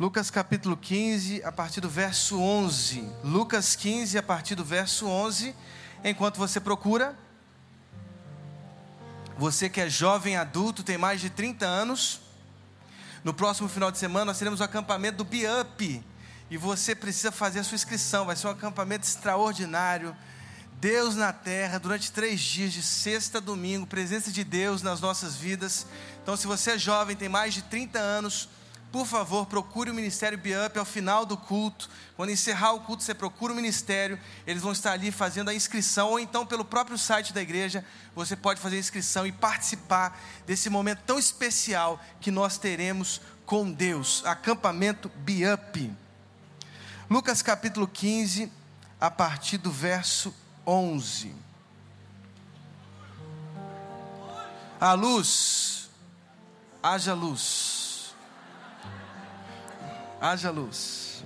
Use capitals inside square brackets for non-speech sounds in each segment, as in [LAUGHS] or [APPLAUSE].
Lucas capítulo 15, a partir do verso 11. Lucas 15, a partir do verso 11. Enquanto você procura, você que é jovem adulto, tem mais de 30 anos, no próximo final de semana nós teremos o acampamento do Biup. E você precisa fazer a sua inscrição. Vai ser um acampamento extraordinário. Deus na terra, durante três dias, de sexta a domingo, presença de Deus nas nossas vidas. Então, se você é jovem, tem mais de 30 anos, por favor, procure o Ministério Biup ao final do culto. Quando encerrar o culto, você procura o ministério. Eles vão estar ali fazendo a inscrição, ou então pelo próprio site da igreja, você pode fazer a inscrição e participar desse momento tão especial que nós teremos com Deus. Acampamento Biup. Lucas capítulo 15, a partir do verso 11. A luz, haja luz haja luz.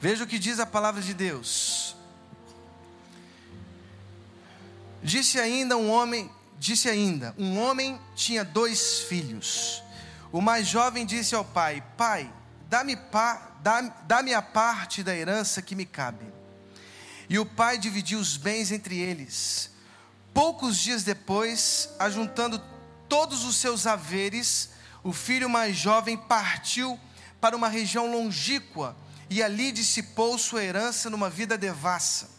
Veja o que diz a palavra de Deus. Disse ainda um homem, disse ainda, um homem tinha dois filhos. O mais jovem disse ao pai: Pai, dá-me dá, dá a parte da herança que me cabe. E o pai dividiu os bens entre eles. Poucos dias depois, ajuntando todos os seus haveres, o filho mais jovem partiu para uma região longínqua e ali dissipou sua herança numa vida devassa.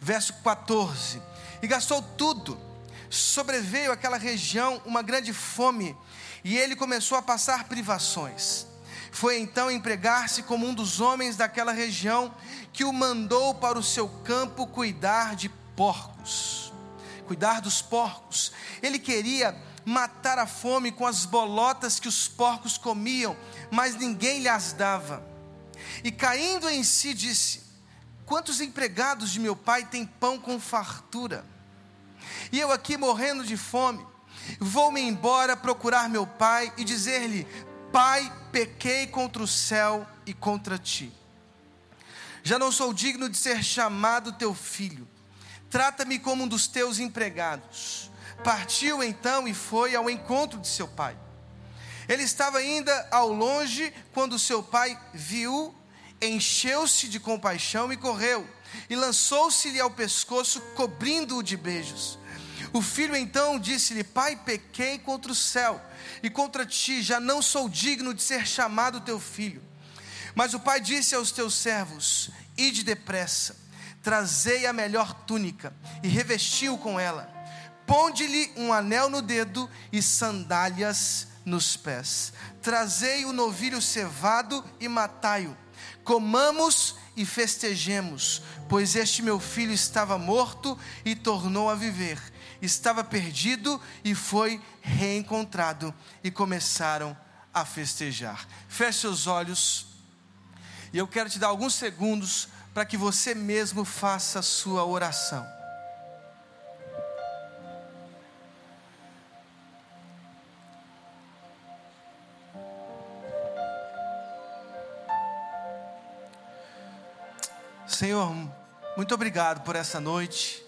Verso 14: E gastou tudo. Sobreveio àquela região uma grande fome, e ele começou a passar privações. Foi então empregar-se como um dos homens daquela região, que o mandou para o seu campo cuidar de porcos cuidar dos porcos. Ele queria matar a fome com as bolotas que os porcos comiam, mas ninguém lhe as dava. E caindo em si, disse: Quantos empregados de meu pai têm pão com fartura? E eu aqui morrendo de fome, vou-me embora procurar meu pai e dizer-lhe: Pai, pequei contra o céu e contra ti. Já não sou digno de ser chamado teu filho Trata-me como um dos teus empregados. Partiu então e foi ao encontro de seu pai. Ele estava ainda ao longe quando seu pai viu, encheu-se de compaixão e correu, e lançou-se-lhe ao pescoço, cobrindo-o de beijos. O filho então disse-lhe: Pai, pequei contra o céu e contra ti, já não sou digno de ser chamado teu filho. Mas o pai disse aos teus servos: Ide depressa trazei a melhor túnica e revestiu com ela. Ponde-lhe um anel no dedo e sandálias nos pés. Trazei o novilho cevado e matai-o. Comamos e festejemos, pois este meu filho estava morto e tornou a viver. Estava perdido e foi reencontrado. E começaram a festejar. Feche seus olhos. E eu quero te dar alguns segundos para que você mesmo faça a sua oração. Senhor, muito obrigado por essa noite,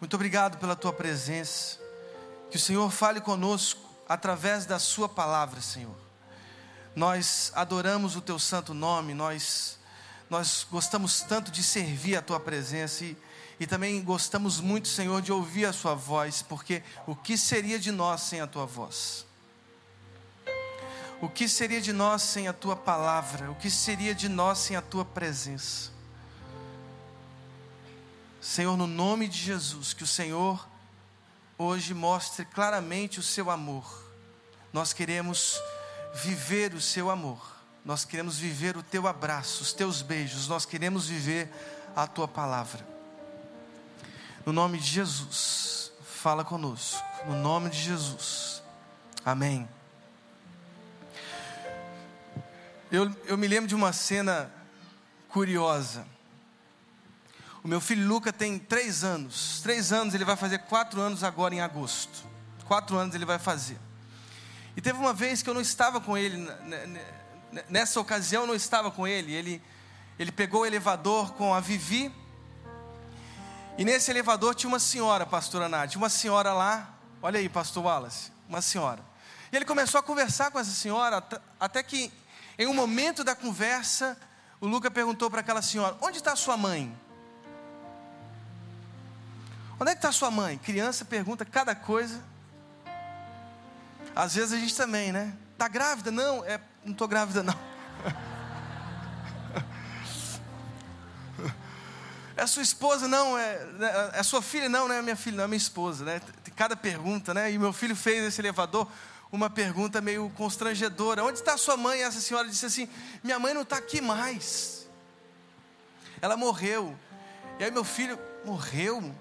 muito obrigado pela tua presença. Que o Senhor fale conosco através da Sua palavra, Senhor. Nós adoramos o Teu santo nome, nós nós gostamos tanto de servir a tua presença e, e também gostamos muito, Senhor, de ouvir a sua voz, porque o que seria de nós sem a tua voz? O que seria de nós sem a tua palavra? O que seria de nós sem a tua presença? Senhor, no nome de Jesus, que o Senhor hoje mostre claramente o seu amor. Nós queremos viver o seu amor. Nós queremos viver o teu abraço, os teus beijos, nós queremos viver a tua palavra. No nome de Jesus, fala conosco. No nome de Jesus. Amém. Eu, eu me lembro de uma cena curiosa. O meu filho Luca tem três anos. Três anos, ele vai fazer quatro anos agora em agosto. Quatro anos ele vai fazer. E teve uma vez que eu não estava com ele nessa ocasião não estava com ele. Ele, ele pegou o elevador com a Vivi. E nesse elevador tinha uma senhora, pastora Nádia, uma senhora lá, Olha aí, pastor Wallace, uma senhora. E ele começou a conversar com essa senhora, até que em um momento da conversa, o Luca perguntou para aquela senhora: Onde está sua mãe? Onde é que está sua mãe? Criança pergunta cada coisa. Às vezes a gente também, né? Está grávida? Não, é, não estou grávida não. É sua esposa? Não, é, é, é sua filha? Não, não é minha filha, não é minha esposa, né? Cada pergunta, né? E meu filho fez esse elevador uma pergunta meio constrangedora: Onde está sua mãe? E essa senhora disse assim: Minha mãe não está aqui mais. Ela morreu. E aí meu filho morreu.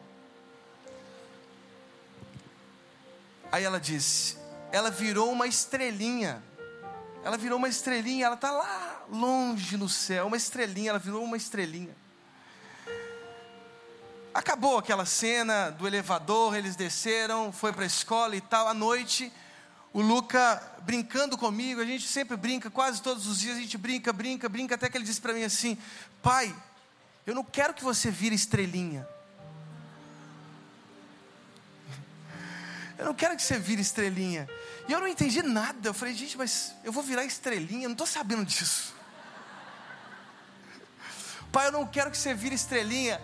Aí ela disse: Ela virou uma estrelinha. Ela virou uma estrelinha. Ela está lá longe no céu. Uma estrelinha. Ela virou uma estrelinha. Acabou aquela cena do elevador, eles desceram, foi para a escola e tal. À noite, o Luca brincando comigo, a gente sempre brinca, quase todos os dias a gente brinca, brinca, brinca, até que ele disse para mim assim: Pai, eu não quero que você vire estrelinha. Eu não quero que você vire estrelinha. E eu não entendi nada. Eu falei, gente, mas eu vou virar estrelinha? Eu não estou sabendo disso. Pai, eu não quero que você vire estrelinha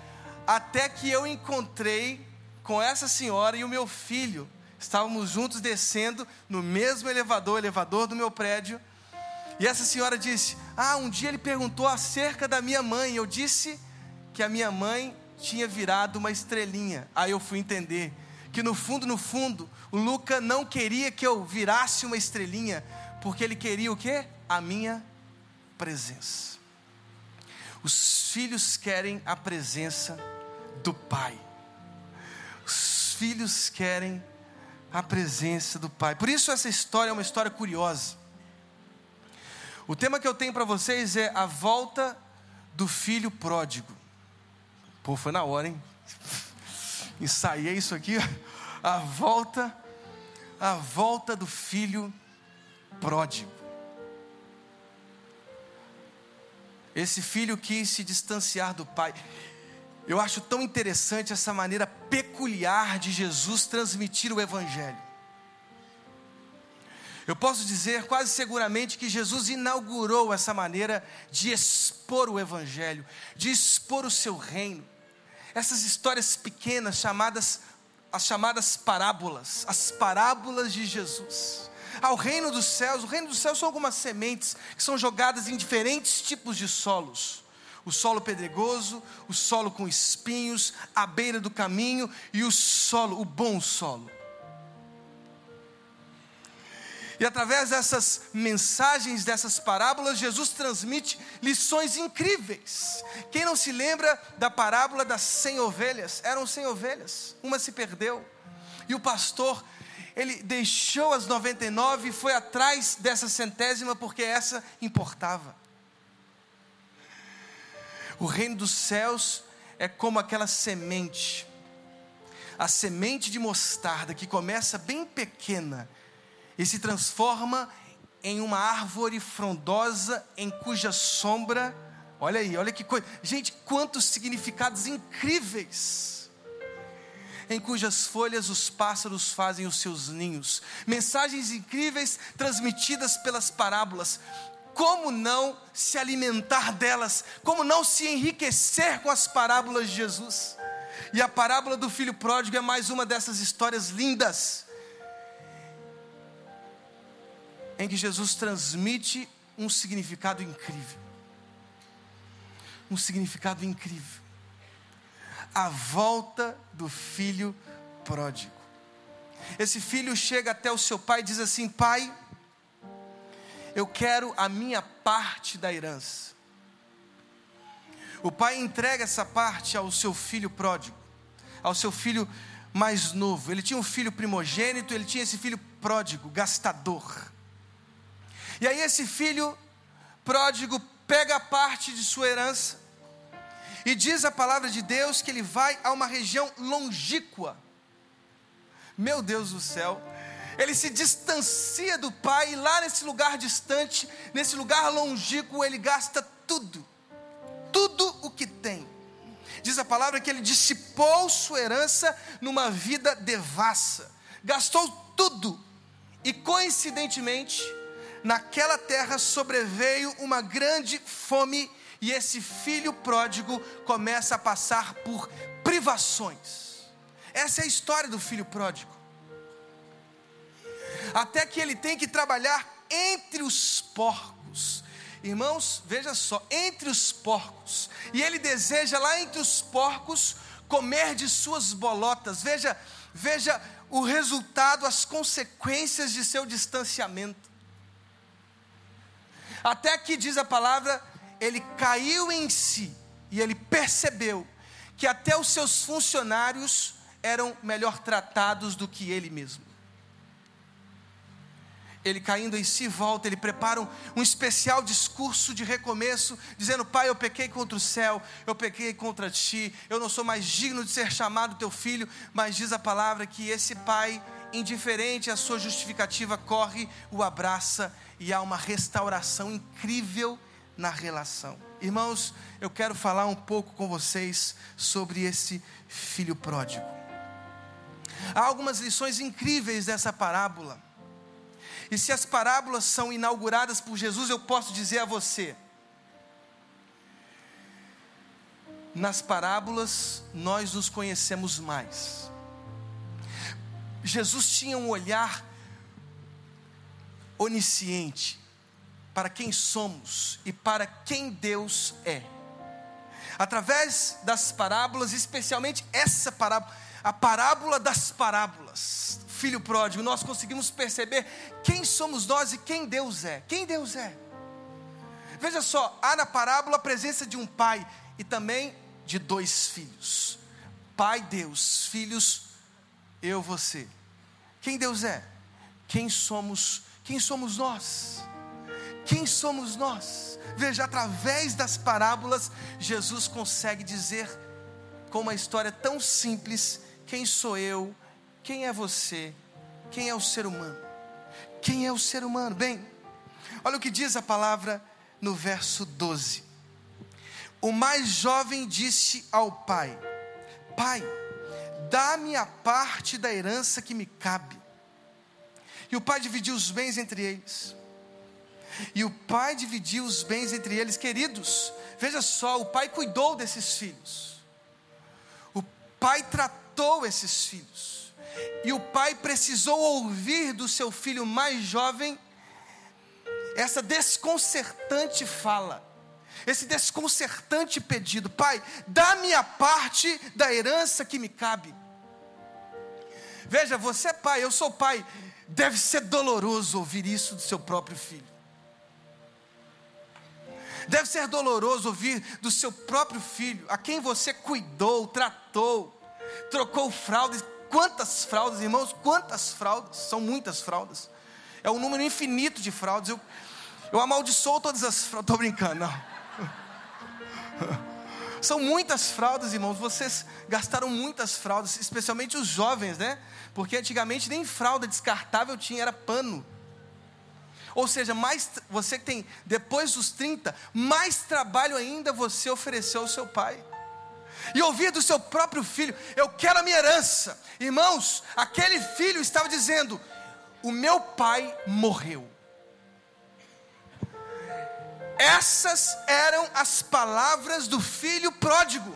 até que eu encontrei com essa senhora e o meu filho. Estávamos juntos descendo no mesmo elevador, elevador do meu prédio. E essa senhora disse: Ah, um dia ele perguntou acerca da minha mãe. Eu disse que a minha mãe tinha virado uma estrelinha. Aí eu fui entender que no fundo, no fundo, o Luca não queria que eu virasse uma estrelinha, porque ele queria o quê? A minha presença. Os filhos querem a presença do Pai. Os filhos querem a presença do Pai. Por isso essa história é uma história curiosa. O tema que eu tenho para vocês é a volta do filho pródigo. Pô, foi na hora, hein? [LAUGHS] Ensaiei isso aqui. A volta, a volta do filho pródigo. Esse filho quis se distanciar do pai. Eu acho tão interessante essa maneira peculiar de Jesus transmitir o Evangelho. Eu posso dizer quase seguramente que Jesus inaugurou essa maneira de expor o Evangelho, de expor o seu reino. Essas histórias pequenas, chamadas, as chamadas parábolas, as parábolas de Jesus. Ao reino dos céus, o reino dos céus são algumas sementes que são jogadas em diferentes tipos de solos o solo pedregoso, o solo com espinhos, a beira do caminho e o solo, o bom solo. E através dessas mensagens, dessas parábolas, Jesus transmite lições incríveis. Quem não se lembra da parábola das cem ovelhas? Eram cem ovelhas, uma se perdeu. E o pastor, ele deixou as 99 e foi atrás dessa centésima porque essa importava. O reino dos céus é como aquela semente, a semente de mostarda que começa bem pequena e se transforma em uma árvore frondosa em cuja sombra, olha aí, olha que coisa, gente, quantos significados incríveis em cujas folhas os pássaros fazem os seus ninhos. Mensagens incríveis transmitidas pelas parábolas como não se alimentar delas, como não se enriquecer com as parábolas de Jesus. E a parábola do filho pródigo é mais uma dessas histórias lindas, em que Jesus transmite um significado incrível. Um significado incrível. A volta do filho pródigo. Esse filho chega até o seu pai e diz assim: Pai, eu quero a minha parte da herança. O pai entrega essa parte ao seu filho pródigo, ao seu filho mais novo. Ele tinha um filho primogênito, ele tinha esse filho pródigo, gastador. E aí esse filho pródigo pega parte de sua herança e diz a palavra de Deus que ele vai a uma região longíqua. Meu Deus do céu, ele se distancia do pai, e lá nesse lugar distante, nesse lugar longínquo, ele gasta tudo, tudo o que tem. Diz a palavra que ele dissipou sua herança numa vida devassa, gastou tudo, e coincidentemente, naquela terra sobreveio uma grande fome, e esse filho pródigo começa a passar por privações. Essa é a história do filho pródigo. Até que ele tem que trabalhar entre os porcos. Irmãos, veja só, entre os porcos. E ele deseja lá entre os porcos comer de suas bolotas. Veja, veja o resultado, as consequências de seu distanciamento. Até que diz a palavra, ele caiu em si e ele percebeu que até os seus funcionários eram melhor tratados do que ele mesmo ele caindo em si volta, ele prepara um, um, especial discurso de recomeço, dizendo: Pai, eu pequei contra o céu, eu pequei contra ti, eu não sou mais digno de ser chamado teu filho. Mas diz a palavra que esse pai, indiferente à sua justificativa, corre, o abraça e há uma restauração incrível na relação. Irmãos, eu quero falar um pouco com vocês sobre esse filho pródigo. Há algumas lições incríveis dessa parábola. E se as parábolas são inauguradas por Jesus, eu posso dizer a você: nas parábolas nós nos conhecemos mais. Jesus tinha um olhar onisciente para quem somos e para quem Deus é. Através das parábolas, especialmente essa parábola, a parábola das parábolas, filho pródigo, nós conseguimos perceber quem somos nós e quem Deus é. Quem Deus é. Veja só, há na parábola a presença de um pai e também de dois filhos. Pai, Deus, filhos, eu, você. Quem Deus é? Quem somos? Quem somos nós? Quem somos nós? Veja, através das parábolas, Jesus consegue dizer com uma história tão simples: quem sou eu? Quem é você? Quem é o ser humano? Quem é o ser humano? Bem, olha o que diz a palavra no verso 12. O mais jovem disse ao pai: Pai, dá-me a parte da herança que me cabe. E o pai dividiu os bens entre eles. E o pai dividiu os bens entre eles, queridos. Veja só, o pai cuidou desses filhos. O pai tratou esses filhos. E o pai precisou ouvir do seu filho mais jovem essa desconcertante fala, esse desconcertante pedido: Pai, dá-me a parte da herança que me cabe. Veja, você é pai, eu sou pai. Deve ser doloroso ouvir isso do seu próprio filho. Deve ser doloroso ouvir do seu próprio filho, a quem você cuidou, tratou, trocou fraldas, Quantas fraldas, irmãos? Quantas fraldas? São muitas fraldas. É um número infinito de fraldas. Eu, eu amaldiçoo todas as fraldas. Estou brincando, não. [LAUGHS] São muitas fraldas, irmãos. Vocês gastaram muitas fraldas, especialmente os jovens, né? Porque antigamente nem fralda descartável tinha, era pano. Ou seja, mais você que tem depois dos 30, mais trabalho ainda você ofereceu ao seu pai e ouvir do seu próprio filho: Eu quero a minha herança. Irmãos, aquele filho estava dizendo: O meu pai morreu. Essas eram as palavras do filho pródigo.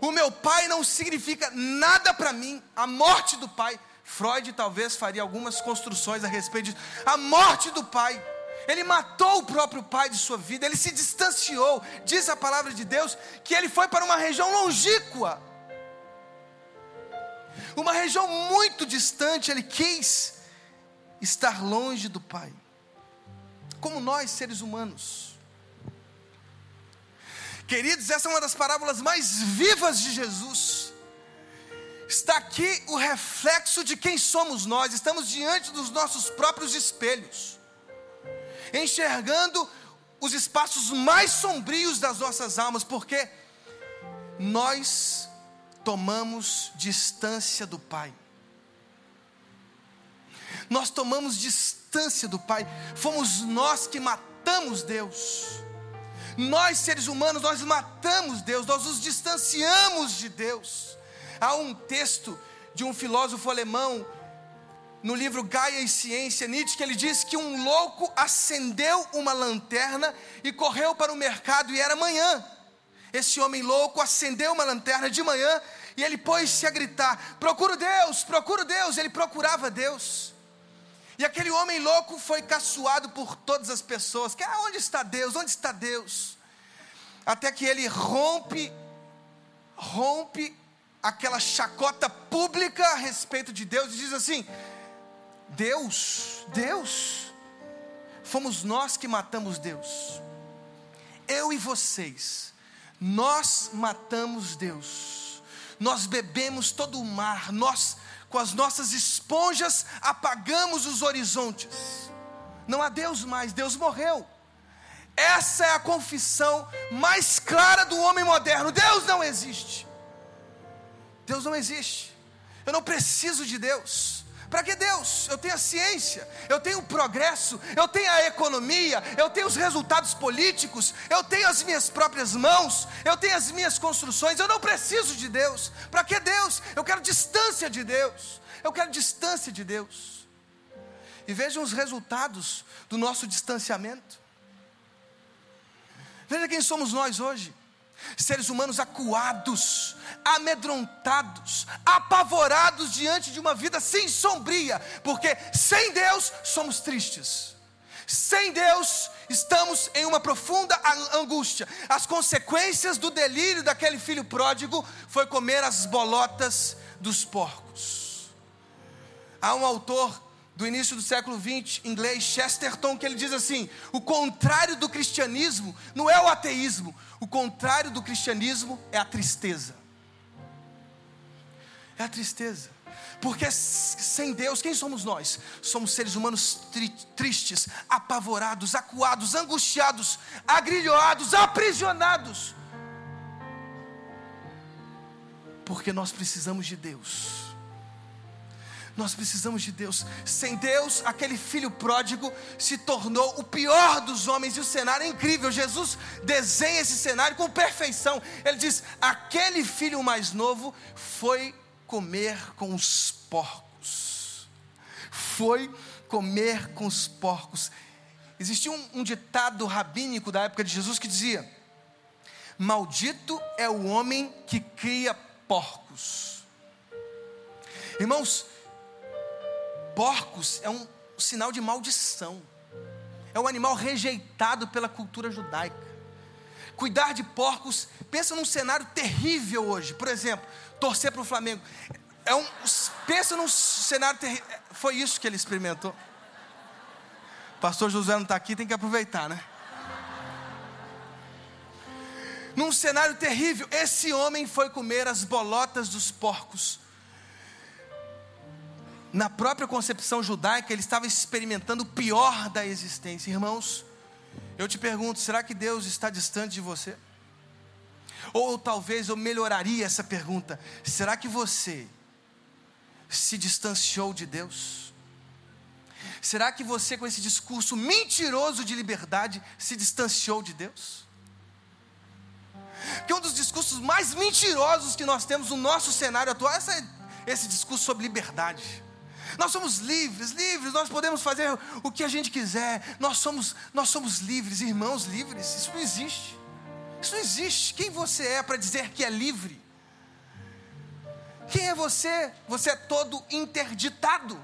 O meu pai não significa nada para mim, a morte do pai. Freud talvez faria algumas construções a respeito disso. A morte do pai ele matou o próprio pai de sua vida, ele se distanciou. Diz a palavra de Deus que ele foi para uma região longínqua, uma região muito distante. Ele quis estar longe do pai, como nós, seres humanos. Queridos, essa é uma das parábolas mais vivas de Jesus. Está aqui o reflexo de quem somos nós, estamos diante dos nossos próprios espelhos enxergando os espaços mais sombrios das nossas almas, porque nós tomamos distância do Pai. Nós tomamos distância do Pai, fomos nós que matamos Deus. Nós, seres humanos, nós matamos Deus, nós nos distanciamos de Deus. Há um texto de um filósofo alemão, no livro Gaia e Ciência, Nietzsche, que ele diz que um louco acendeu uma lanterna e correu para o mercado e era manhã. Esse homem louco acendeu uma lanterna de manhã e ele pôs-se a gritar: Procuro Deus, procuro Deus. Ele procurava Deus. E aquele homem louco foi caçoado por todas as pessoas: que, ah, Onde está Deus? Onde está Deus? Até que ele rompe, rompe aquela chacota pública a respeito de Deus e diz assim: Deus, Deus, fomos nós que matamos Deus. Eu e vocês, nós matamos Deus. Nós bebemos todo o mar, nós com as nossas esponjas apagamos os horizontes. Não há Deus mais, Deus morreu. Essa é a confissão mais clara do homem moderno. Deus não existe. Deus não existe. Eu não preciso de Deus. Para que Deus? Eu tenho a ciência, eu tenho o progresso, eu tenho a economia, eu tenho os resultados políticos, eu tenho as minhas próprias mãos, eu tenho as minhas construções, eu não preciso de Deus. Para que Deus? Eu quero distância de Deus. Eu quero distância de Deus. E vejam os resultados do nosso distanciamento. Veja quem somos nós hoje seres humanos acuados, amedrontados, apavorados diante de uma vida sem sombria, porque sem Deus somos tristes. Sem Deus, estamos em uma profunda angústia. As consequências do delírio daquele filho pródigo foi comer as bolotas dos porcos. Há um autor do início do século XX, inglês, Chesterton, que ele diz assim: o contrário do cristianismo não é o ateísmo, o contrário do cristianismo é a tristeza. É a tristeza. Porque sem Deus, quem somos nós? Somos seres humanos tri tristes, apavorados, acuados, angustiados, agrilhoados, aprisionados. Porque nós precisamos de Deus. Nós precisamos de Deus. Sem Deus, aquele filho pródigo se tornou o pior dos homens e o cenário é incrível. Jesus desenha esse cenário com perfeição. Ele diz: aquele filho mais novo foi comer com os porcos. Foi comer com os porcos. Existia um, um ditado rabínico da época de Jesus que dizia: Maldito é o homem que cria porcos. Irmãos, porcos é um sinal de maldição. É um animal rejeitado pela cultura judaica. Cuidar de porcos, pensa num cenário terrível hoje. Por exemplo, torcer para o Flamengo. É um, pensa num cenário terrível. Foi isso que ele experimentou. Pastor José não está aqui, tem que aproveitar, né? Num cenário terrível, esse homem foi comer as bolotas dos porcos na própria concepção judaica, ele estava experimentando o pior da existência. Irmãos, eu te pergunto: será que Deus está distante de você? Ou talvez eu melhoraria essa pergunta: será que você se distanciou de Deus? Será que você, com esse discurso mentiroso de liberdade, se distanciou de Deus? Que um dos discursos mais mentirosos que nós temos no nosso cenário atual é esse discurso sobre liberdade. Nós somos livres, livres, nós podemos fazer o que a gente quiser. Nós somos, nós somos livres, irmãos livres. Isso não existe. Isso não existe. Quem você é para dizer que é livre? Quem é você? Você é todo interditado.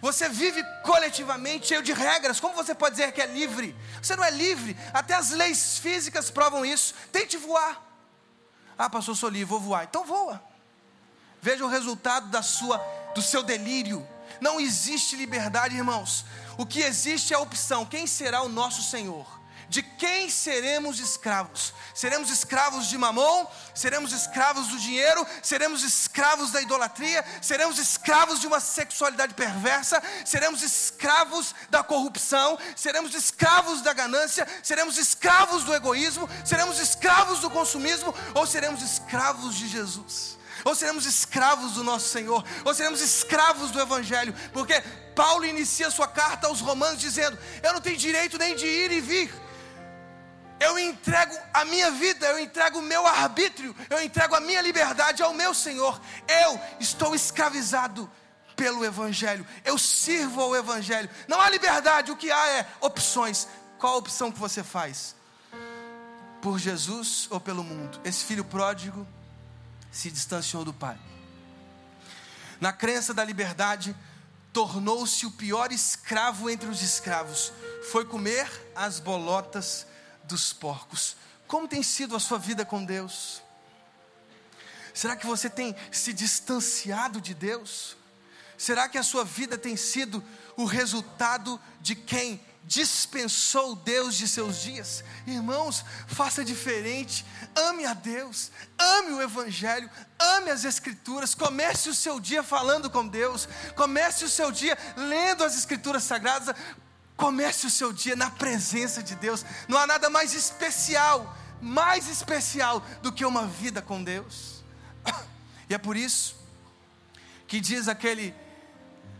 Você vive coletivamente cheio de regras. Como você pode dizer que é livre? Você não é livre. Até as leis físicas provam isso. Tente voar. Ah, pastor, sou livre, vou voar. Então voa. Veja o resultado da sua do seu delírio. Não existe liberdade, irmãos. O que existe é a opção: quem será o nosso Senhor? De quem seremos escravos? Seremos escravos de mamão? Seremos escravos do dinheiro? Seremos escravos da idolatria? Seremos escravos de uma sexualidade perversa? Seremos escravos da corrupção? Seremos escravos da ganância? Seremos escravos do egoísmo? Seremos escravos do consumismo? Ou seremos escravos de Jesus? Ou seremos escravos do nosso Senhor, ou seremos escravos do Evangelho, porque Paulo inicia sua carta aos Romanos dizendo: Eu não tenho direito nem de ir e vir, Eu entrego a minha vida, eu entrego o meu arbítrio, eu entrego a minha liberdade ao meu Senhor. Eu estou escravizado pelo Evangelho, eu sirvo ao Evangelho. Não há liberdade, o que há é opções. Qual a opção que você faz? Por Jesus ou pelo mundo? Esse filho pródigo se distanciou do Pai. Na crença da liberdade, tornou-se o pior escravo entre os escravos. Foi comer as bolotas dos porcos. Como tem sido a sua vida com Deus? Será que você tem se distanciado de Deus? Será que a sua vida tem sido o resultado de quem dispensou Deus de seus dias? Irmãos, faça diferente. Ame a Deus, ame o Evangelho, ame as Escrituras. Comece o seu dia falando com Deus. Comece o seu dia lendo as Escrituras Sagradas. Comece o seu dia na presença de Deus. Não há nada mais especial, mais especial do que uma vida com Deus. [COUGHS] E é por isso que diz aquele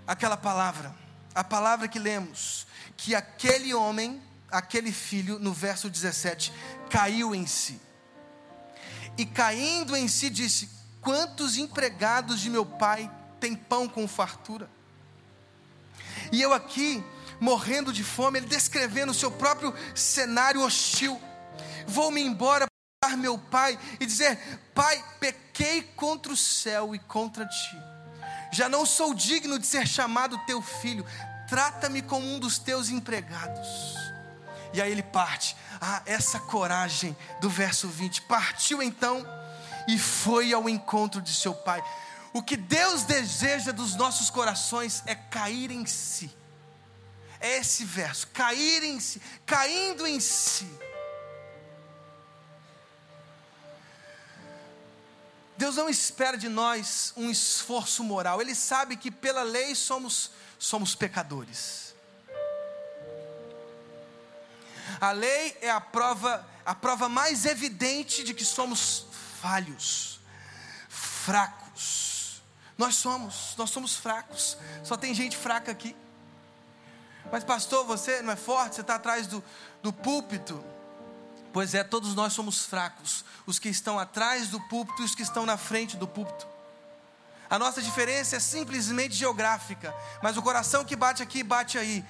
aquela palavra, a palavra que lemos, que aquele homem, aquele filho, no verso 17, caiu em si. E caindo em si disse: Quantos empregados de meu pai têm pão com fartura? E eu aqui morrendo de fome, ele descrevendo o seu próprio cenário hostil. Vou-me embora para meu pai e dizer: Pai, pequei contra o céu e contra ti. Já não sou digno de ser chamado teu filho. Trata-me como um dos teus empregados. E aí ele parte. Ah, essa coragem do verso 20. Partiu então e foi ao encontro de seu pai. O que Deus deseja dos nossos corações é cair em si é esse verso: cair em si, caindo em si. Deus não espera de nós um esforço moral, Ele sabe que pela lei somos, somos pecadores. A lei é a prova, a prova mais evidente de que somos falhos, fracos. Nós somos, nós somos fracos. Só tem gente fraca aqui. Mas, pastor, você não é forte, você está atrás do, do púlpito. Pois é, todos nós somos fracos. Os que estão atrás do púlpito e os que estão na frente do púlpito. A nossa diferença é simplesmente geográfica. Mas o coração que bate aqui, bate aí.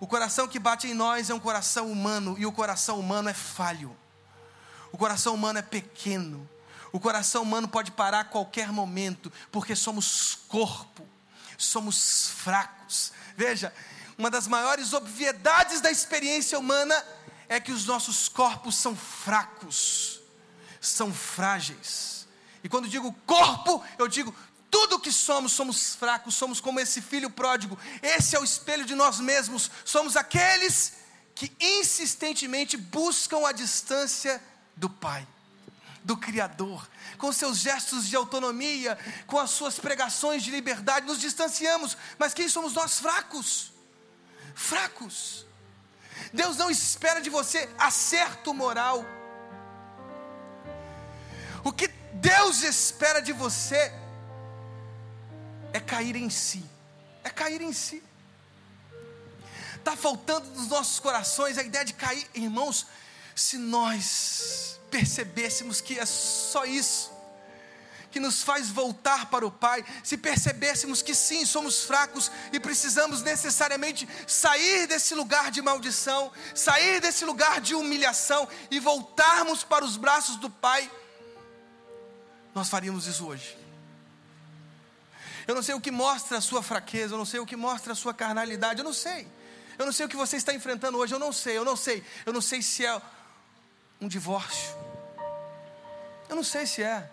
O coração que bate em nós é um coração humano. E o coração humano é falho. O coração humano é pequeno. O coração humano pode parar a qualquer momento. Porque somos corpo. Somos fracos. Veja, uma das maiores obviedades da experiência humana é que os nossos corpos são fracos, são frágeis. E quando digo corpo, eu digo tudo que somos, somos fracos, somos como esse filho pródigo. Esse é o espelho de nós mesmos. Somos aqueles que insistentemente buscam a distância do Pai, do Criador. Com seus gestos de autonomia, com as suas pregações de liberdade, nos distanciamos. Mas quem somos nós fracos? fracos. Deus não espera de você acerto moral. O que Deus espera de você é cair em si. É cair em si. Está faltando nos nossos corações a ideia de cair, irmãos. Se nós percebêssemos que é só isso, que nos faz voltar para o Pai, se percebêssemos que sim, somos fracos e precisamos necessariamente sair desse lugar de maldição, sair desse lugar de humilhação e voltarmos para os braços do Pai, nós faríamos isso hoje. Eu não sei o que mostra a sua fraqueza, eu não sei o que mostra a sua carnalidade, eu não sei. Eu não sei o que você está enfrentando hoje, eu não sei, eu não sei. Eu não sei se é um divórcio. Eu não sei se é.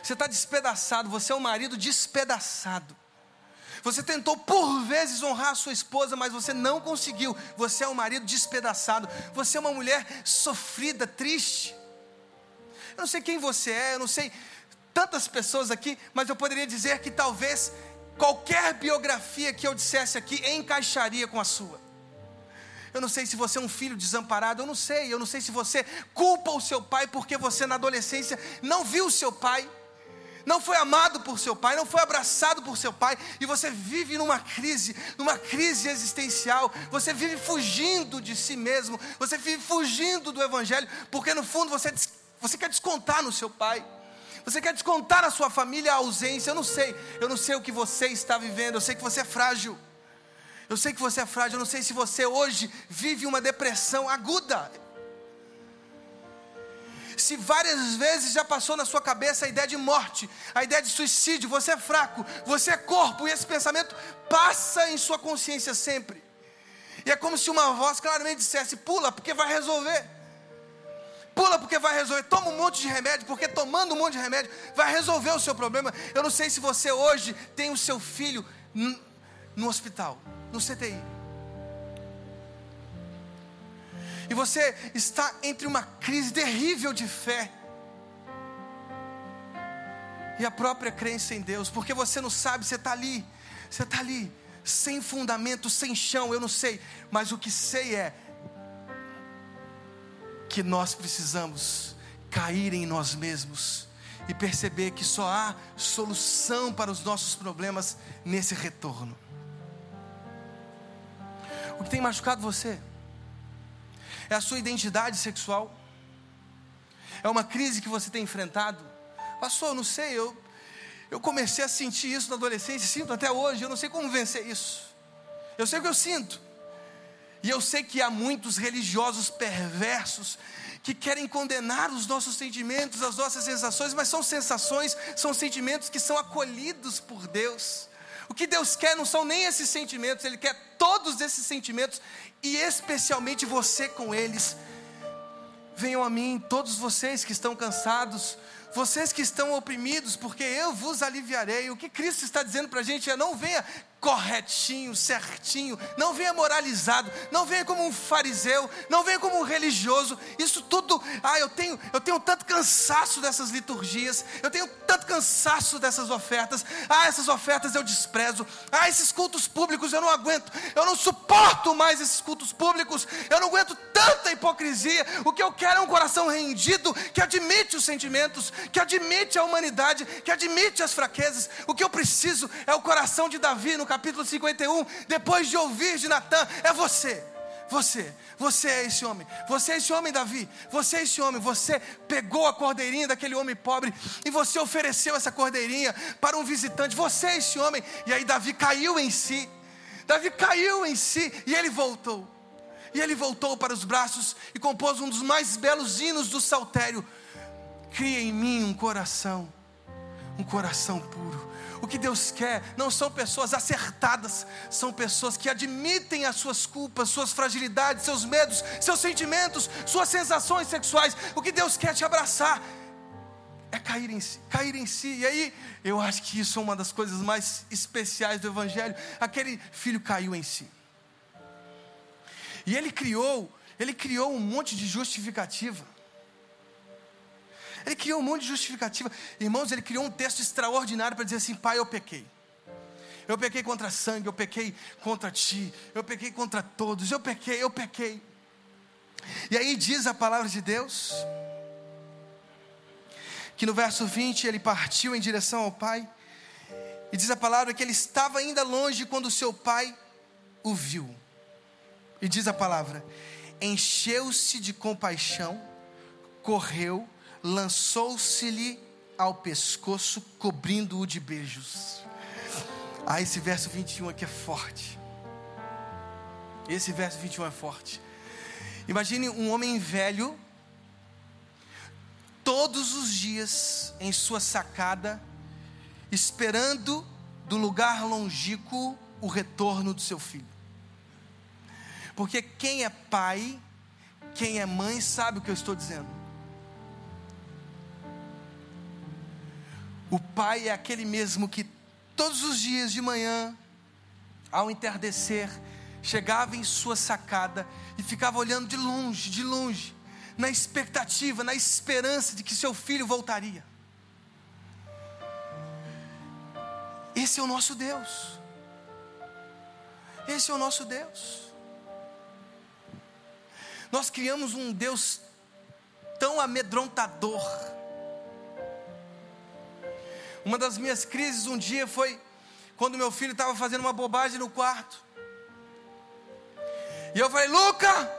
Você está despedaçado, você é um marido despedaçado. Você tentou por vezes honrar a sua esposa, mas você não conseguiu. Você é um marido despedaçado. Você é uma mulher sofrida, triste. Eu não sei quem você é, eu não sei tantas pessoas aqui, mas eu poderia dizer que talvez qualquer biografia que eu dissesse aqui encaixaria com a sua. Eu não sei se você é um filho desamparado, eu não sei. Eu não sei se você culpa o seu pai porque você na adolescência não viu o seu pai não foi amado por seu pai, não foi abraçado por seu pai, e você vive numa crise, numa crise existencial, você vive fugindo de si mesmo, você vive fugindo do Evangelho, porque no fundo você, você quer descontar no seu pai. Você quer descontar na sua família a ausência? Eu não sei, eu não sei o que você está vivendo, eu sei que você é frágil. Eu sei que você é frágil, eu não sei se você hoje vive uma depressão aguda se várias vezes já passou na sua cabeça a ideia de morte, a ideia de suicídio, você é fraco, você é corpo, e esse pensamento passa em sua consciência sempre. E é como se uma voz claramente dissesse: pula, porque vai resolver. Pula porque vai resolver. Toma um monte de remédio, porque tomando um monte de remédio vai resolver o seu problema. Eu não sei se você hoje tem o seu filho no hospital, no CTI. e você está entre uma crise terrível de fé e a própria crença em Deus, porque você não sabe, você está ali, você está ali, sem fundamento, sem chão, eu não sei, mas o que sei é que nós precisamos cair em nós mesmos e perceber que só há solução para os nossos problemas nesse retorno. O que tem machucado você? É a sua identidade sexual? É uma crise que você tem enfrentado? Pastor, eu não sei, eu, eu comecei a sentir isso na adolescência, sinto até hoje, eu não sei como vencer isso. Eu sei o que eu sinto. E eu sei que há muitos religiosos perversos que querem condenar os nossos sentimentos, as nossas sensações, mas são sensações, são sentimentos que são acolhidos por Deus. O que Deus quer não são nem esses sentimentos, Ele quer todos esses sentimentos e especialmente você com eles. Venham a mim, todos vocês que estão cansados, vocês que estão oprimidos, porque eu vos aliviarei. O que Cristo está dizendo para a gente é: não venha corretinho, certinho, não venha moralizado, não venha como um fariseu, não venha como um religioso. Isso tudo, ah, eu tenho, eu tenho tanto cansaço dessas liturgias, eu tenho tanto cansaço dessas ofertas. Ah, essas ofertas eu desprezo. Ah, esses cultos públicos eu não aguento. Eu não suporto mais esses cultos públicos. Eu não aguento tanta hipocrisia. O que eu quero é um coração rendido que admite os sentimentos, que admite a humanidade, que admite as fraquezas. O que eu preciso é o coração de Davi no capítulo 51, depois de ouvir de Natan, é você. Você, você é esse homem, você é esse homem, Davi, você é esse homem, você pegou a cordeirinha daquele homem pobre e você ofereceu essa cordeirinha para um visitante, você é esse homem, e aí Davi caiu em si, Davi caiu em si e ele voltou, e ele voltou para os braços e compôs um dos mais belos hinos do saltério: Cria em mim um coração, um coração puro o que Deus quer não são pessoas acertadas, são pessoas que admitem as suas culpas, suas fragilidades, seus medos, seus sentimentos, suas sensações sexuais. O que Deus quer te abraçar é cair em si, cair em si. E aí, eu acho que isso é uma das coisas mais especiais do Evangelho. Aquele filho caiu em si. E ele criou, ele criou um monte de justificativa. Ele criou um monte de justificativa. Irmãos, ele criou um texto extraordinário para dizer assim: Pai, eu pequei. Eu pequei contra sangue, eu pequei contra ti, eu pequei contra todos, eu pequei, eu pequei. E aí diz a palavra de Deus, que no verso 20 ele partiu em direção ao Pai, e diz a palavra que ele estava ainda longe quando seu pai o viu. E diz a palavra: encheu-se de compaixão, correu lançou-se-lhe ao pescoço, cobrindo-o de beijos. Ah, esse verso 21 aqui é forte. Esse verso 21 é forte. Imagine um homem velho, todos os dias em sua sacada, esperando do lugar longínquo o retorno do seu filho. Porque quem é pai, quem é mãe, sabe o que eu estou dizendo. O pai é aquele mesmo que todos os dias de manhã, ao entardecer, chegava em sua sacada e ficava olhando de longe, de longe, na expectativa, na esperança de que seu filho voltaria. Esse é o nosso Deus. Esse é o nosso Deus. Nós criamos um Deus tão amedrontador Uma das minhas crises um dia foi quando meu filho estava fazendo uma bobagem no quarto. E eu falei, Luca,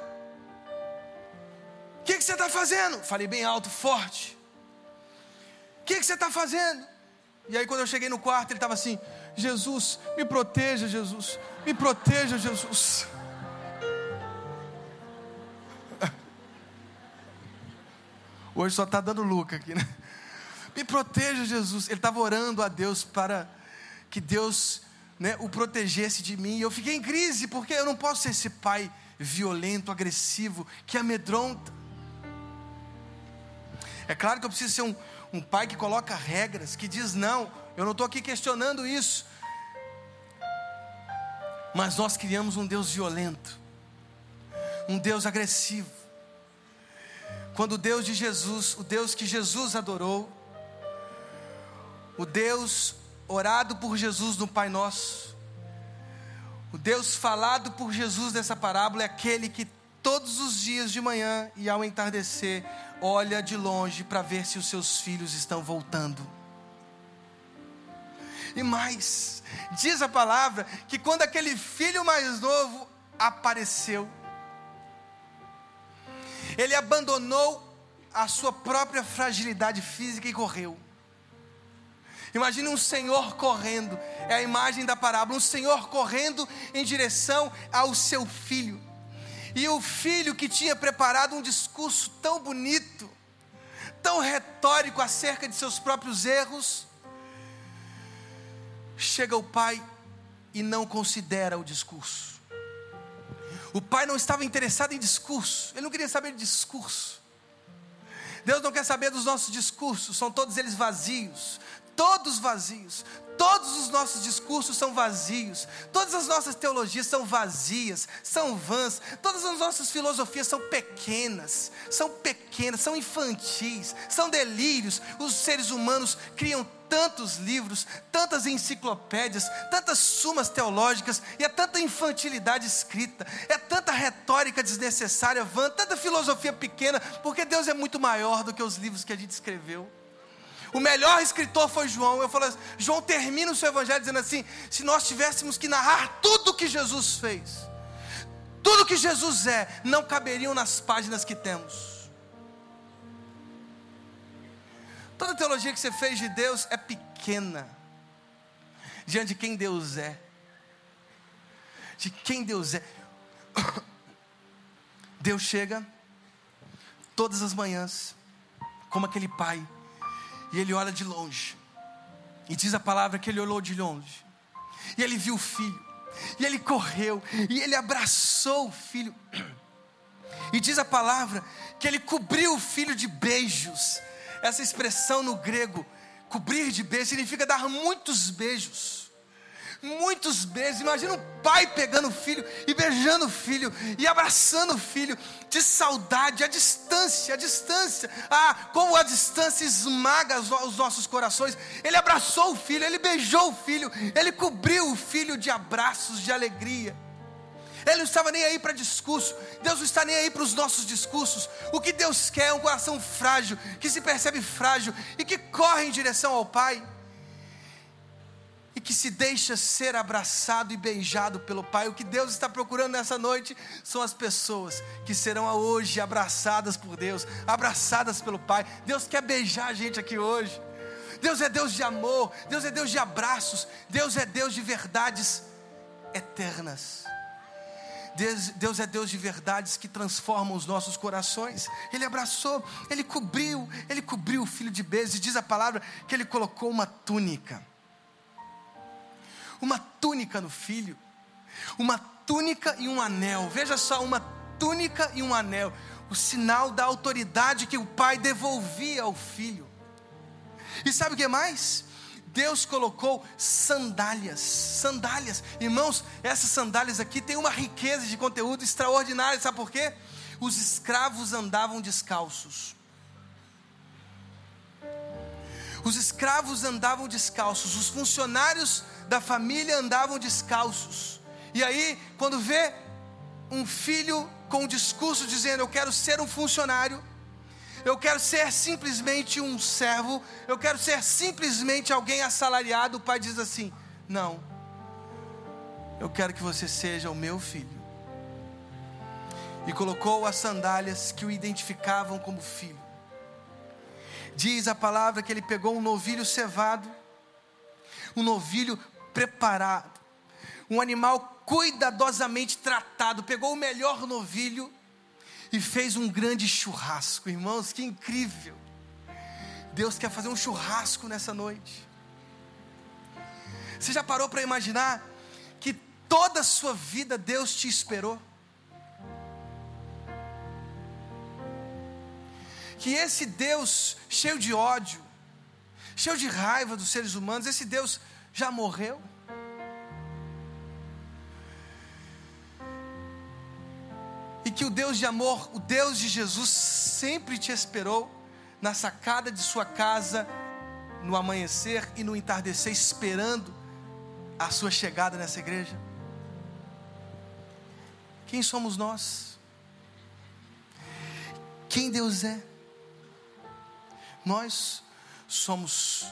o que, que você está fazendo? Falei bem alto, forte. O que, que você está fazendo? E aí quando eu cheguei no quarto, ele estava assim, Jesus, me proteja, Jesus, me proteja, Jesus. [LAUGHS] Hoje só está dando Luca aqui, né? Me proteja, Jesus. Ele estava orando a Deus para que Deus né, o protegesse de mim. E eu fiquei em crise, porque eu não posso ser esse pai violento, agressivo, que amedronta. É claro que eu preciso ser um, um pai que coloca regras, que diz: não, eu não estou aqui questionando isso. Mas nós criamos um Deus violento, um Deus agressivo. Quando o Deus de Jesus, o Deus que Jesus adorou, o Deus orado por Jesus no Pai Nosso, o Deus falado por Jesus nessa parábola é aquele que todos os dias de manhã e ao entardecer olha de longe para ver se os seus filhos estão voltando. E mais, diz a palavra que quando aquele filho mais novo apareceu, ele abandonou a sua própria fragilidade física e correu. Imagine um senhor correndo, é a imagem da parábola, um senhor correndo em direção ao seu filho. E o filho que tinha preparado um discurso tão bonito, tão retórico acerca de seus próprios erros, chega o pai e não considera o discurso. O pai não estava interessado em discurso, ele não queria saber de discurso. Deus não quer saber dos nossos discursos, são todos eles vazios, todos vazios. Todos os nossos discursos são vazios, todas as nossas teologias são vazias, são vãs, todas as nossas filosofias são pequenas, são pequenas, são infantis, são delírios. Os seres humanos criam tantos livros, tantas enciclopédias, tantas sumas teológicas, e é tanta infantilidade escrita, é tanta retórica desnecessária, vã, tanta filosofia pequena, porque Deus é muito maior do que os livros que a gente escreveu. O melhor escritor foi João. Eu falo assim, João termina o seu evangelho dizendo assim: se nós tivéssemos que narrar tudo o que Jesus fez, tudo que Jesus é, não caberiam nas páginas que temos. Toda teologia que você fez de Deus é pequena diante de quem Deus é. De quem Deus é. [COUGHS] Deus chega todas as manhãs, como aquele pai, e ele olha de longe. E diz a palavra que ele olhou de longe. E ele viu o filho. E ele correu. E ele abraçou o filho. E diz a palavra que ele cobriu o filho de beijos. Essa expressão no grego, cobrir de beijos, significa dar muitos beijos. Muitos beijos. Imagina um pai pegando o filho e beijando o filho e abraçando o filho de saudade, a distância, a distância. Ah, como a distância esmaga os nossos corações. Ele abraçou o filho, ele beijou o filho, ele cobriu o filho de abraços, de alegria. Ele não estava nem aí para discurso. Deus não está nem aí para os nossos discursos. O que Deus quer é um coração frágil, que se percebe frágil e que corre em direção ao Pai. E que se deixa ser abraçado e beijado pelo Pai. O que Deus está procurando nessa noite são as pessoas que serão hoje abraçadas por Deus, abraçadas pelo Pai. Deus quer beijar a gente aqui hoje. Deus é Deus de amor, Deus é Deus de abraços, Deus é Deus de verdades eternas. Deus, Deus é Deus de verdades que transformam os nossos corações. Ele abraçou, ele cobriu, ele cobriu o filho de Bezos, e diz a palavra que ele colocou uma túnica. Uma túnica no filho, uma túnica e um anel. Veja só, uma túnica e um anel, o sinal da autoridade que o pai devolvia ao filho. E sabe o que mais? Deus colocou sandálias, sandálias, irmãos, essas sandálias aqui têm uma riqueza de conteúdo extraordinária, sabe por quê? Os escravos andavam descalços. Os escravos andavam descalços, os funcionários da família andavam descalços. E aí, quando vê um filho com um discurso dizendo eu quero ser um funcionário, Eu quero ser simplesmente um servo, eu quero ser simplesmente alguém assalariado. O pai diz assim: Não, eu quero que você seja o meu filho. E colocou as sandálias que o identificavam como filho. Diz a palavra que ele pegou um novilho cevado, um novilho preparado, um animal cuidadosamente tratado, pegou o melhor novilho e fez um grande churrasco. Irmãos, que incrível! Deus quer fazer um churrasco nessa noite. Você já parou para imaginar que toda a sua vida Deus te esperou? Que esse Deus cheio de ódio, cheio de raiva dos seres humanos, esse Deus já morreu? e que o Deus de amor, o Deus de Jesus, sempre te esperou na sacada de sua casa, no amanhecer e no entardecer, esperando a sua chegada nessa igreja? Quem somos nós? Quem Deus é? Nós somos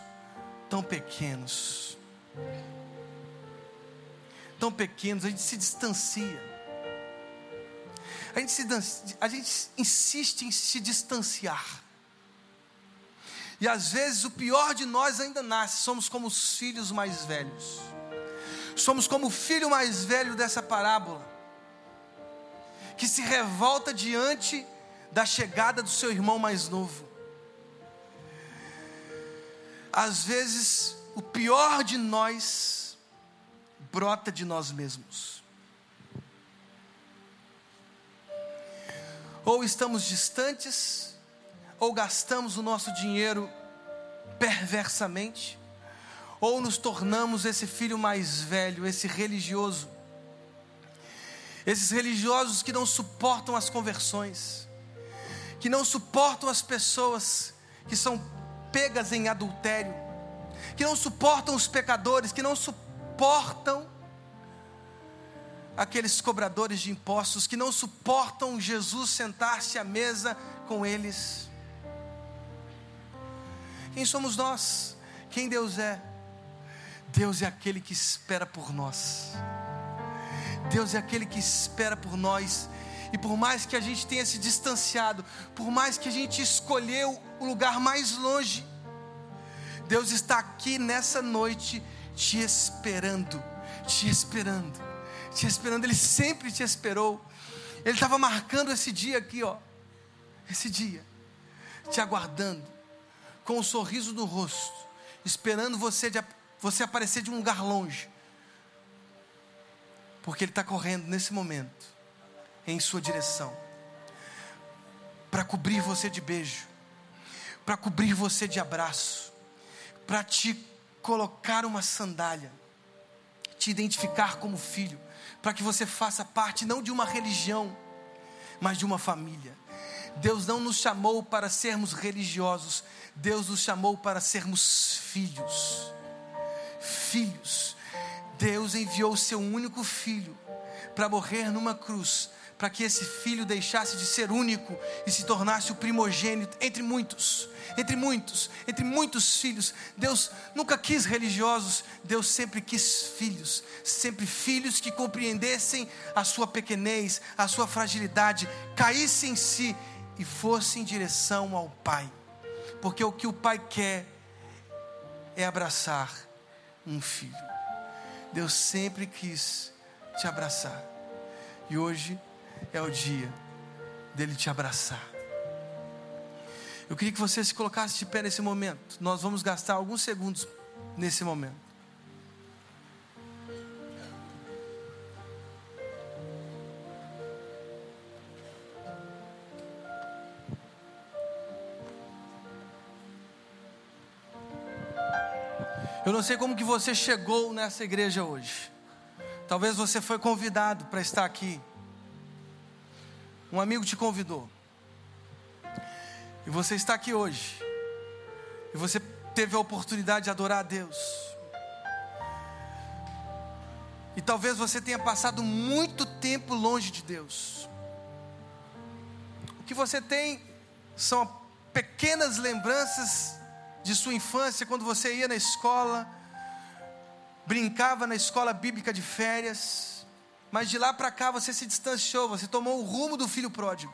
tão pequenos, tão pequenos, a gente se distancia a gente, se, a gente insiste em se distanciar. E às vezes o pior de nós ainda nasce, somos como os filhos mais velhos. Somos como o filho mais velho dessa parábola, que se revolta diante da chegada do seu irmão mais novo. Às vezes, o pior de nós brota de nós mesmos. ou estamos distantes, ou gastamos o nosso dinheiro perversamente, ou nos tornamos esse filho mais velho, esse religioso, esses religiosos que não suportam as conversões, que não suportam as pessoas que são pegas em adultério, que não suportam os pecadores, que não suportam aqueles cobradores de impostos que não suportam Jesus sentar-se à mesa com eles. Quem somos nós? Quem Deus é? Deus é aquele que espera por nós. Deus é aquele que espera por nós. E por mais que a gente tenha se distanciado, por mais que a gente escolheu o lugar mais longe, Deus está aqui nessa noite te esperando, te esperando te esperando, Ele sempre te esperou. Ele estava marcando esse dia aqui, ó, esse dia, te aguardando, com um sorriso no rosto, esperando você, de, você aparecer de um lugar longe, porque Ele está correndo nesse momento, em sua direção, para cobrir você de beijo, para cobrir você de abraço, para te colocar uma sandália, te identificar como filho, para que você faça parte não de uma religião, mas de uma família. Deus não nos chamou para sermos religiosos, Deus nos chamou para sermos filhos. Filhos. Deus enviou o seu único filho para morrer numa cruz, para que esse filho deixasse de ser único e se tornasse o primogênito entre muitos, entre muitos, entre muitos filhos. Deus nunca quis religiosos, Deus sempre quis filhos, sempre filhos que compreendessem a sua pequenez, a sua fragilidade, caíssem em si e fossem em direção ao Pai, porque o que o Pai quer é abraçar um filho. Deus sempre quis te abraçar. E hoje é o dia dele te abraçar. Eu queria que você se colocasse de pé nesse momento. Nós vamos gastar alguns segundos nesse momento. Eu não sei como que você chegou nessa igreja hoje. Talvez você foi convidado para estar aqui. Um amigo te convidou. E você está aqui hoje. E você teve a oportunidade de adorar a Deus. E talvez você tenha passado muito tempo longe de Deus. O que você tem são pequenas lembranças de sua infância, quando você ia na escola, brincava na escola bíblica de férias, mas de lá para cá você se distanciou, você tomou o rumo do filho pródigo.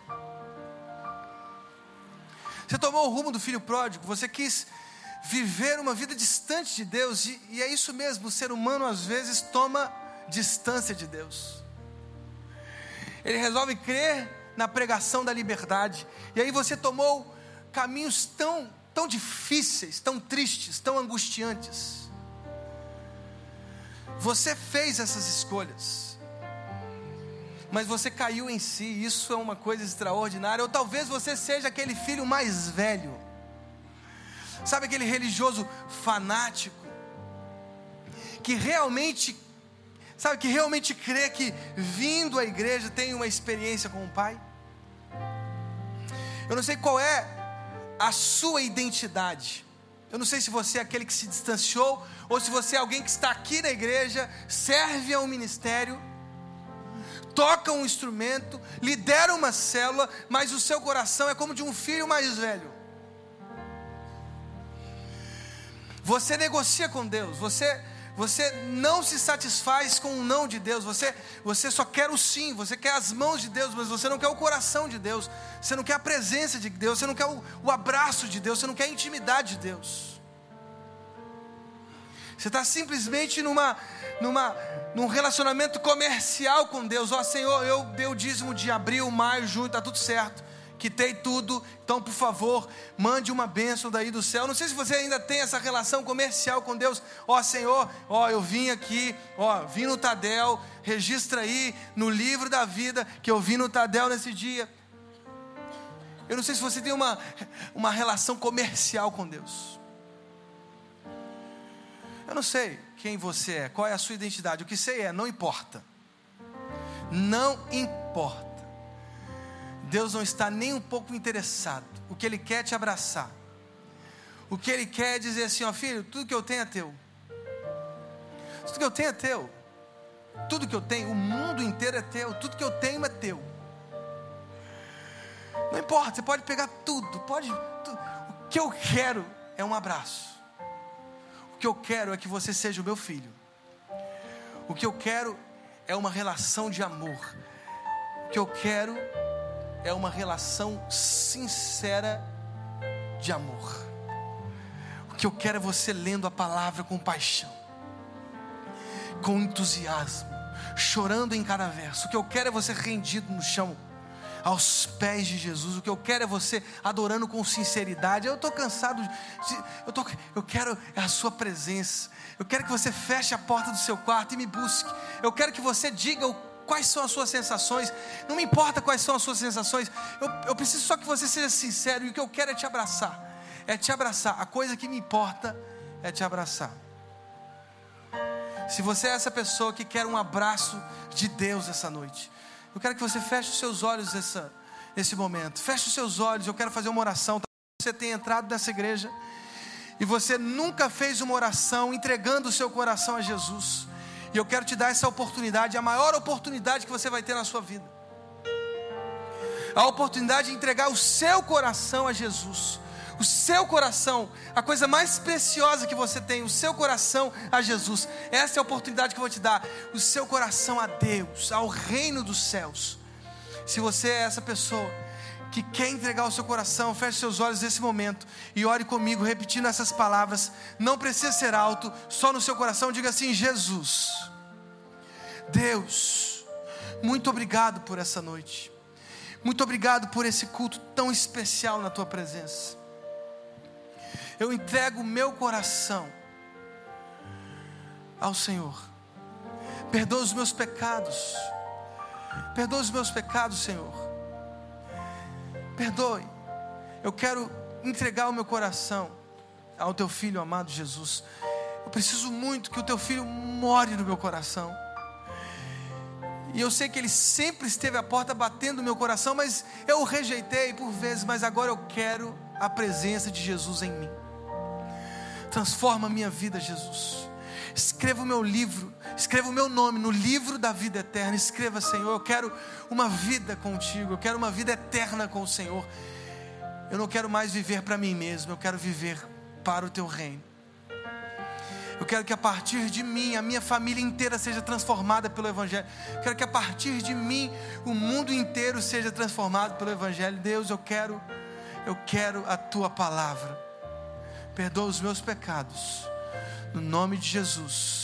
Você tomou o rumo do filho pródigo, você quis viver uma vida distante de Deus, e, e é isso mesmo, o ser humano às vezes toma distância de Deus. Ele resolve crer na pregação da liberdade, e aí você tomou caminhos tão, tão difíceis, tão tristes, tão angustiantes. Você fez essas escolhas, mas você caiu em si, isso é uma coisa extraordinária. Ou talvez você seja aquele filho mais velho, Sabe aquele religioso fanático que realmente sabe que realmente crê que vindo à igreja tem uma experiência com o Pai? Eu não sei qual é a sua identidade. Eu não sei se você é aquele que se distanciou ou se você é alguém que está aqui na igreja, serve a um ministério, toca um instrumento, lidera uma célula, mas o seu coração é como de um filho mais velho. Você negocia com Deus, você você não se satisfaz com o não de Deus, você, você só quer o sim, você quer as mãos de Deus, mas você não quer o coração de Deus, você não quer a presença de Deus, você não quer o, o abraço de Deus, você não quer a intimidade de Deus. Você está simplesmente numa, numa, num relacionamento comercial com Deus. Ó oh, Senhor, eu dei o dízimo de abril, maio, junho, está tudo certo quitei tudo, então por favor, mande uma bênção daí do céu. Não sei se você ainda tem essa relação comercial com Deus. Ó Senhor, ó, eu vim aqui, ó, vim no Tadel, registra aí no livro da vida que eu vim no Tadel nesse dia. Eu não sei se você tem uma, uma relação comercial com Deus. Eu não sei quem você é, qual é a sua identidade. O que sei é, não importa. Não importa. Deus não está nem um pouco interessado. O que Ele quer é te abraçar. O que Ele quer é dizer assim: ó filho, tudo que eu tenho é teu. Tudo que eu tenho é teu. Tudo que eu tenho, o mundo inteiro é teu. Tudo que eu tenho é teu. Não importa, você pode pegar tudo. Pode. Tudo. O que eu quero é um abraço. Que eu quero é que você seja o meu filho. O que eu quero é uma relação de amor. O que eu quero é uma relação sincera de amor. O que eu quero é você lendo a palavra com paixão, com entusiasmo, chorando em cada verso. O que eu quero é você rendido no chão, aos pés de Jesus. O que eu quero é você adorando com sinceridade. Eu estou cansado de. Eu, tô, eu quero é a sua presença. Eu quero que você feche a porta do seu quarto e me busque. Eu quero que você diga Quais são as suas sensações? Não me importa quais são as suas sensações. Eu, eu preciso só que você seja sincero. E o que eu quero é te abraçar. É te abraçar. A coisa que me importa é te abraçar. Se você é essa pessoa que quer um abraço de Deus essa noite, eu quero que você feche os seus olhos nesse momento. Feche os seus olhos. Eu quero fazer uma oração. Você tem entrado nessa igreja e você nunca fez uma oração entregando o seu coração a Jesus. E eu quero te dar essa oportunidade, a maior oportunidade que você vai ter na sua vida. A oportunidade de entregar o seu coração a Jesus. O seu coração, a coisa mais preciosa que você tem, o seu coração a Jesus. Essa é a oportunidade que eu vou te dar. O seu coração a Deus, ao reino dos céus. Se você é essa pessoa que quer entregar o seu coração, feche seus olhos nesse momento e ore comigo, repetindo essas palavras. Não precisa ser alto, só no seu coração, diga assim: Jesus, Deus, muito obrigado por essa noite, muito obrigado por esse culto tão especial na tua presença. Eu entrego o meu coração ao Senhor, perdoa os meus pecados, perdoa os meus pecados, Senhor Perdoe. Eu quero entregar o meu coração ao teu filho amado Jesus. Eu preciso muito que o teu filho more no meu coração. E eu sei que ele sempre esteve à porta batendo no meu coração, mas eu o rejeitei por vezes, mas agora eu quero a presença de Jesus em mim. Transforma a minha vida, Jesus. Escreva o meu livro, escreva o meu nome no livro da vida eterna. Escreva, Senhor, eu quero uma vida contigo, eu quero uma vida eterna com o Senhor. Eu não quero mais viver para mim mesmo, eu quero viver para o teu reino. Eu quero que a partir de mim, a minha família inteira seja transformada pelo Evangelho. Eu quero que a partir de mim, o mundo inteiro seja transformado pelo Evangelho. Deus, eu quero, eu quero a tua palavra. Perdoa os meus pecados. No nome de Jesus.